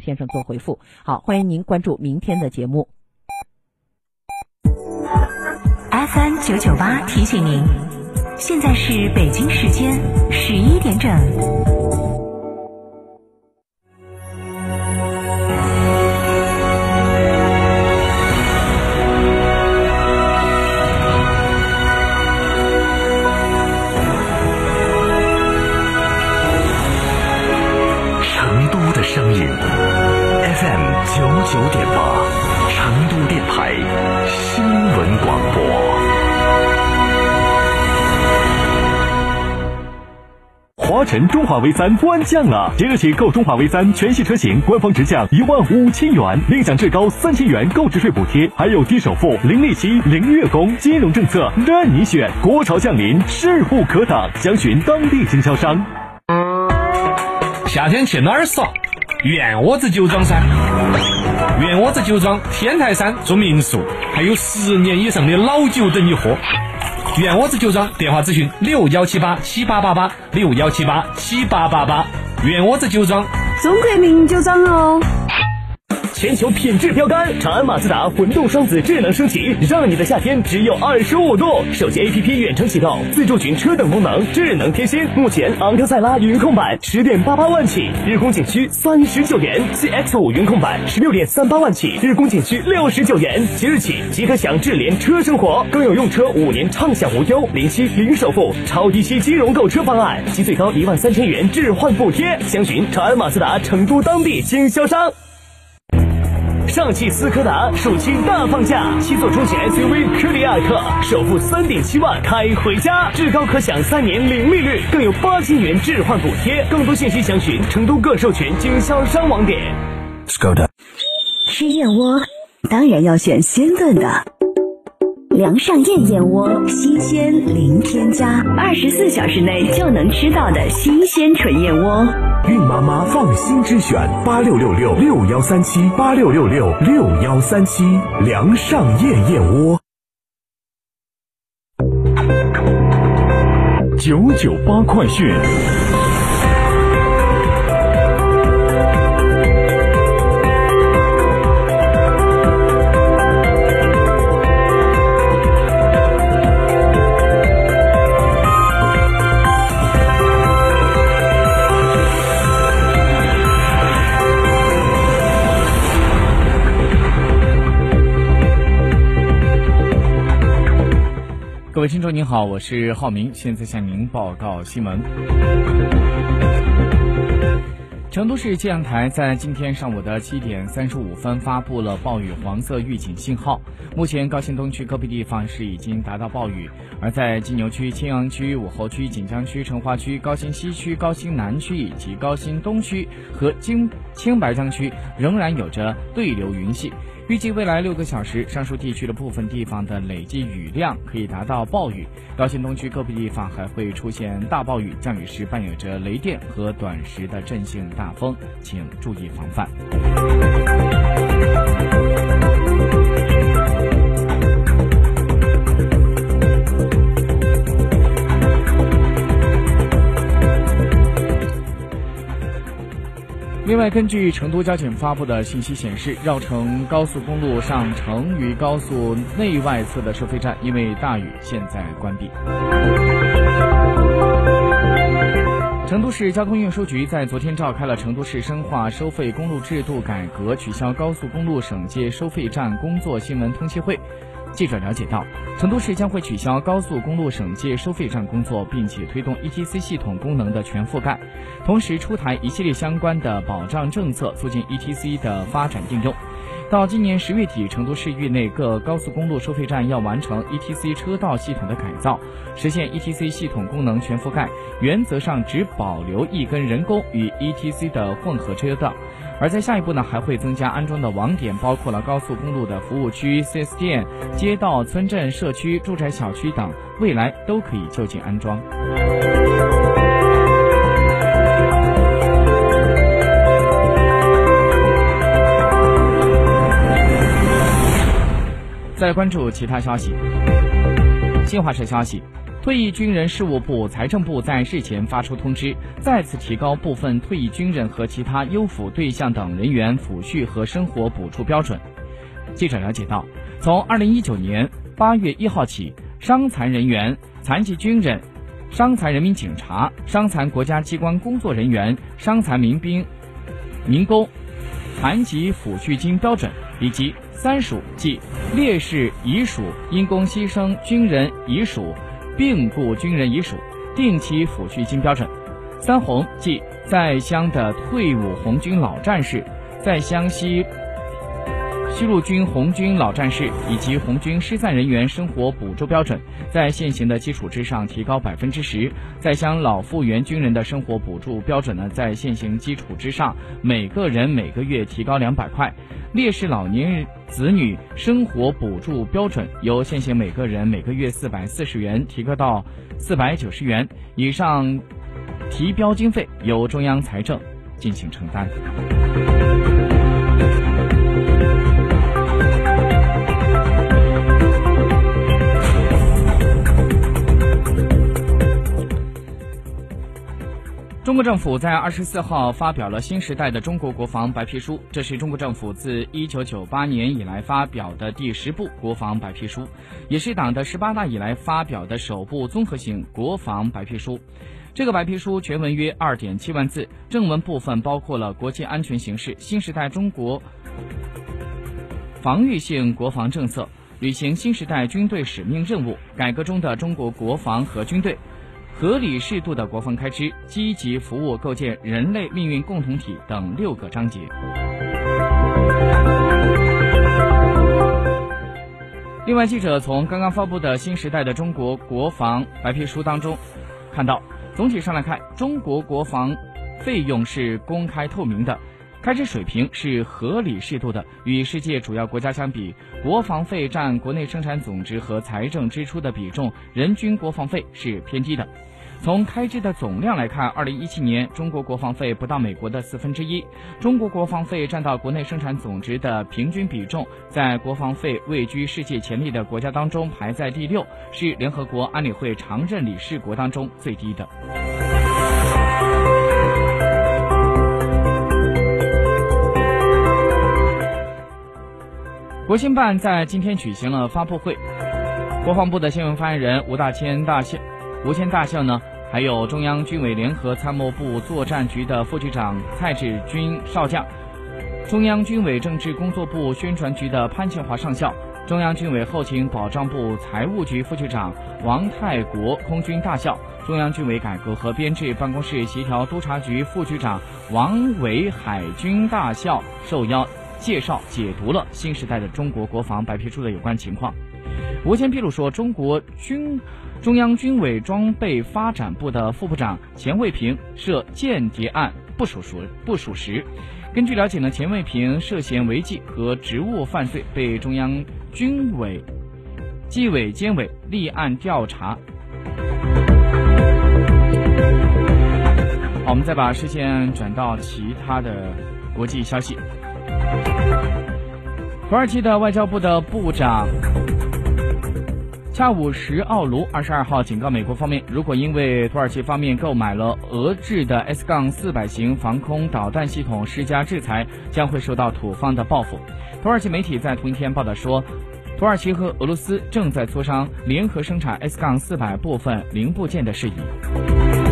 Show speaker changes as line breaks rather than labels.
先生做回复。好，欢迎您关注明天的节目。
FM 九九八提醒您，现在是北京时间十一点整。
台新闻广播。华晨中华 V 三官降了，即日起购中华 V 三全系车型，官方直降一万五千元，另享最高三千元购置税补贴，还有低首付、零利息、零月供，金融政策任你选。国潮降临，势不可挡，详询当地经销商。
夏天去哪儿耍？圆窝子酒庄噻！圆窝子酒庄天台山住民宿，还有十年以上的老酒等你喝。圆窝子酒庄电话咨询六幺七八七八八八六幺七八七八八八。圆窝子酒庄，
中国名酒庄哦。
全球品质标杆，长安马自达混动双子智能升级，让你的夏天只有二十五度。手机 APP 远程启动，自助群车等功能，智能贴心。目前昂克赛拉云控版十点八八万起，日供仅需三十九元；CX 五云控版十六点三八万起，日供仅需六十九元。即日起即可享智联车生活，更有用车五年畅享无忧、零息零首付、超低息金融购车方案及最高一万三千元置换补贴。详询长安马自达成都当地经销商。上汽斯柯达暑期大放价，七座中型 SUV 科迪亚克首付三点七万开回家，至高可享三年零利率，更有八千元置换补贴。更多信息详询成都各授权经销商网点。Skoda。
吃燕窝当然要选鲜炖的，梁上燕燕窝，新鲜零添加，二十四小时内就能吃到的新鲜纯燕窝。
孕妈妈放心之选，八六六六六幺三七八六六六六幺三七，梁上燕燕窝。九九八快讯。
各位听众您好，我是浩明，现在向您报告新闻。成都市气象台在今天上午的七点三十五分发布了暴雨黄色预警信号。目前高新东区各批地方是已经达到暴雨，而在金牛区、青羊区、武侯区、锦江区、成华区、高新西区、高新南区以及高新东区和青青白江区仍然有着对流云系。预计未来六个小时，上述地区的部分地方的累计雨量可以达到暴雨。高新东区各地地方还会出现大暴雨，降雨时伴有着雷电和短时的阵性大风，请注意防范。另外，根据成都交警发布的信息显示，绕城高速公路上成渝高速内外侧的收费站因为大雨现在关闭。成都市交通运输局在昨天召开了成都市深化收费公路制度改革、取消高速公路省界收费站工作新闻通气会。记者了解到，成都市将会取消高速公路省界收费站工作，并且推动 ETC 系统功能的全覆盖，同时出台一系列相关的保障政策，促进 ETC 的发展应用。到今年十月底，成都市域内各高速公路收费站要完成 ETC 车道系统的改造，实现 ETC 系统功能全覆盖，原则上只保留一根人工与 ETC 的混合车道。而在下一步呢，还会增加安装的网点，包括了高速公路的服务区、4S 店、街道、村镇、社区、住宅小区等，未来都可以就近安装。再关注其他消息。新华社消息。退役军人事务部、财政部在日前发出通知，再次提高部分退役军人和其他优抚对象等人员抚恤和生活补助标准。记者了解到，从二零一九年八月一号起，伤残人员、残疾军人、伤残人民警察、伤残国家机关工作人员、伤残民兵、民工、残疾抚恤金标准以及三属即烈士遗属、因公牺牲军人遗属。病故军人遗属定期抚恤金标准，三红即在乡的退伍红军老战士，在湘西西路军红军老战士以及红军失散人员生活补助标准，在现行的基础之上提高百分之十；在乡老复员军人的生活补助标准呢，在现行基础之上，每个人每个月提高两百块。烈士老年人子女生活补助标准由现行每个人每个月四百四十元提高到四百九十元以上，提标经费由中央财政进行承担。中国政府在二十四号发表了新时代的中国国防白皮书，这是中国政府自一九九八年以来发表的第十部国防白皮书，也是党的十八大以来发表的首部综合性国防白皮书。这个白皮书全文约二点七万字，正文部分包括了国际安全形势、新时代中国防御性国防政策、履行新时代军队使命任务、改革中的中国国防和军队。合理适度的国防开支，积极服务构建人类命运共同体等六个章节。另外，记者从刚刚发布的新时代的中国国防白皮书当中看到，总体上来看，中国国防费用是公开透明的，开支水平是合理适度的。与世界主要国家相比，国防费占国内生产总值和财政支出的比重，人均国防费是偏低的。从开支的总量来看，二零一七年中国国防费不到美国的四分之一。中国国防费占到国内生产总值的平均比重，在国防费位居世界前列的国家当中排在第六，是联合国安理会常任理事国当中最低的。国新办在今天举行了发布会，国防部的新闻发言人吴大千大校。吴谦大校呢，还有中央军委联合参谋部作战局的副局长蔡志军少将，中央军委政治工作部宣传局的潘庆华上校，中央军委后勤保障部财务局副局长王泰国空军大校，中央军委改革和编制办公室协调督察局副局长王伟海军大校受邀介绍解读了新时代的中国国防白皮书的有关情况。吴谦披露说，中国军。中央军委装备发展部的副部长钱卫平涉间谍案不属属不属实。根据了解呢，钱卫平涉嫌违纪和职务犯罪，被中央军委纪委监委立案调查。好，我们再把视线转到其他的国际消息。土耳其的外交部的部长。恰武什奥卢二十二号警告美国方面，如果因为土耳其方面购买了俄制的 S- 杠四百型防空导弹系统施加制裁，将会受到土方的报复。土耳其媒体在同一天报道说，土耳其和俄罗斯正在磋商联合生产 S- 杠四百部分零部件的事宜。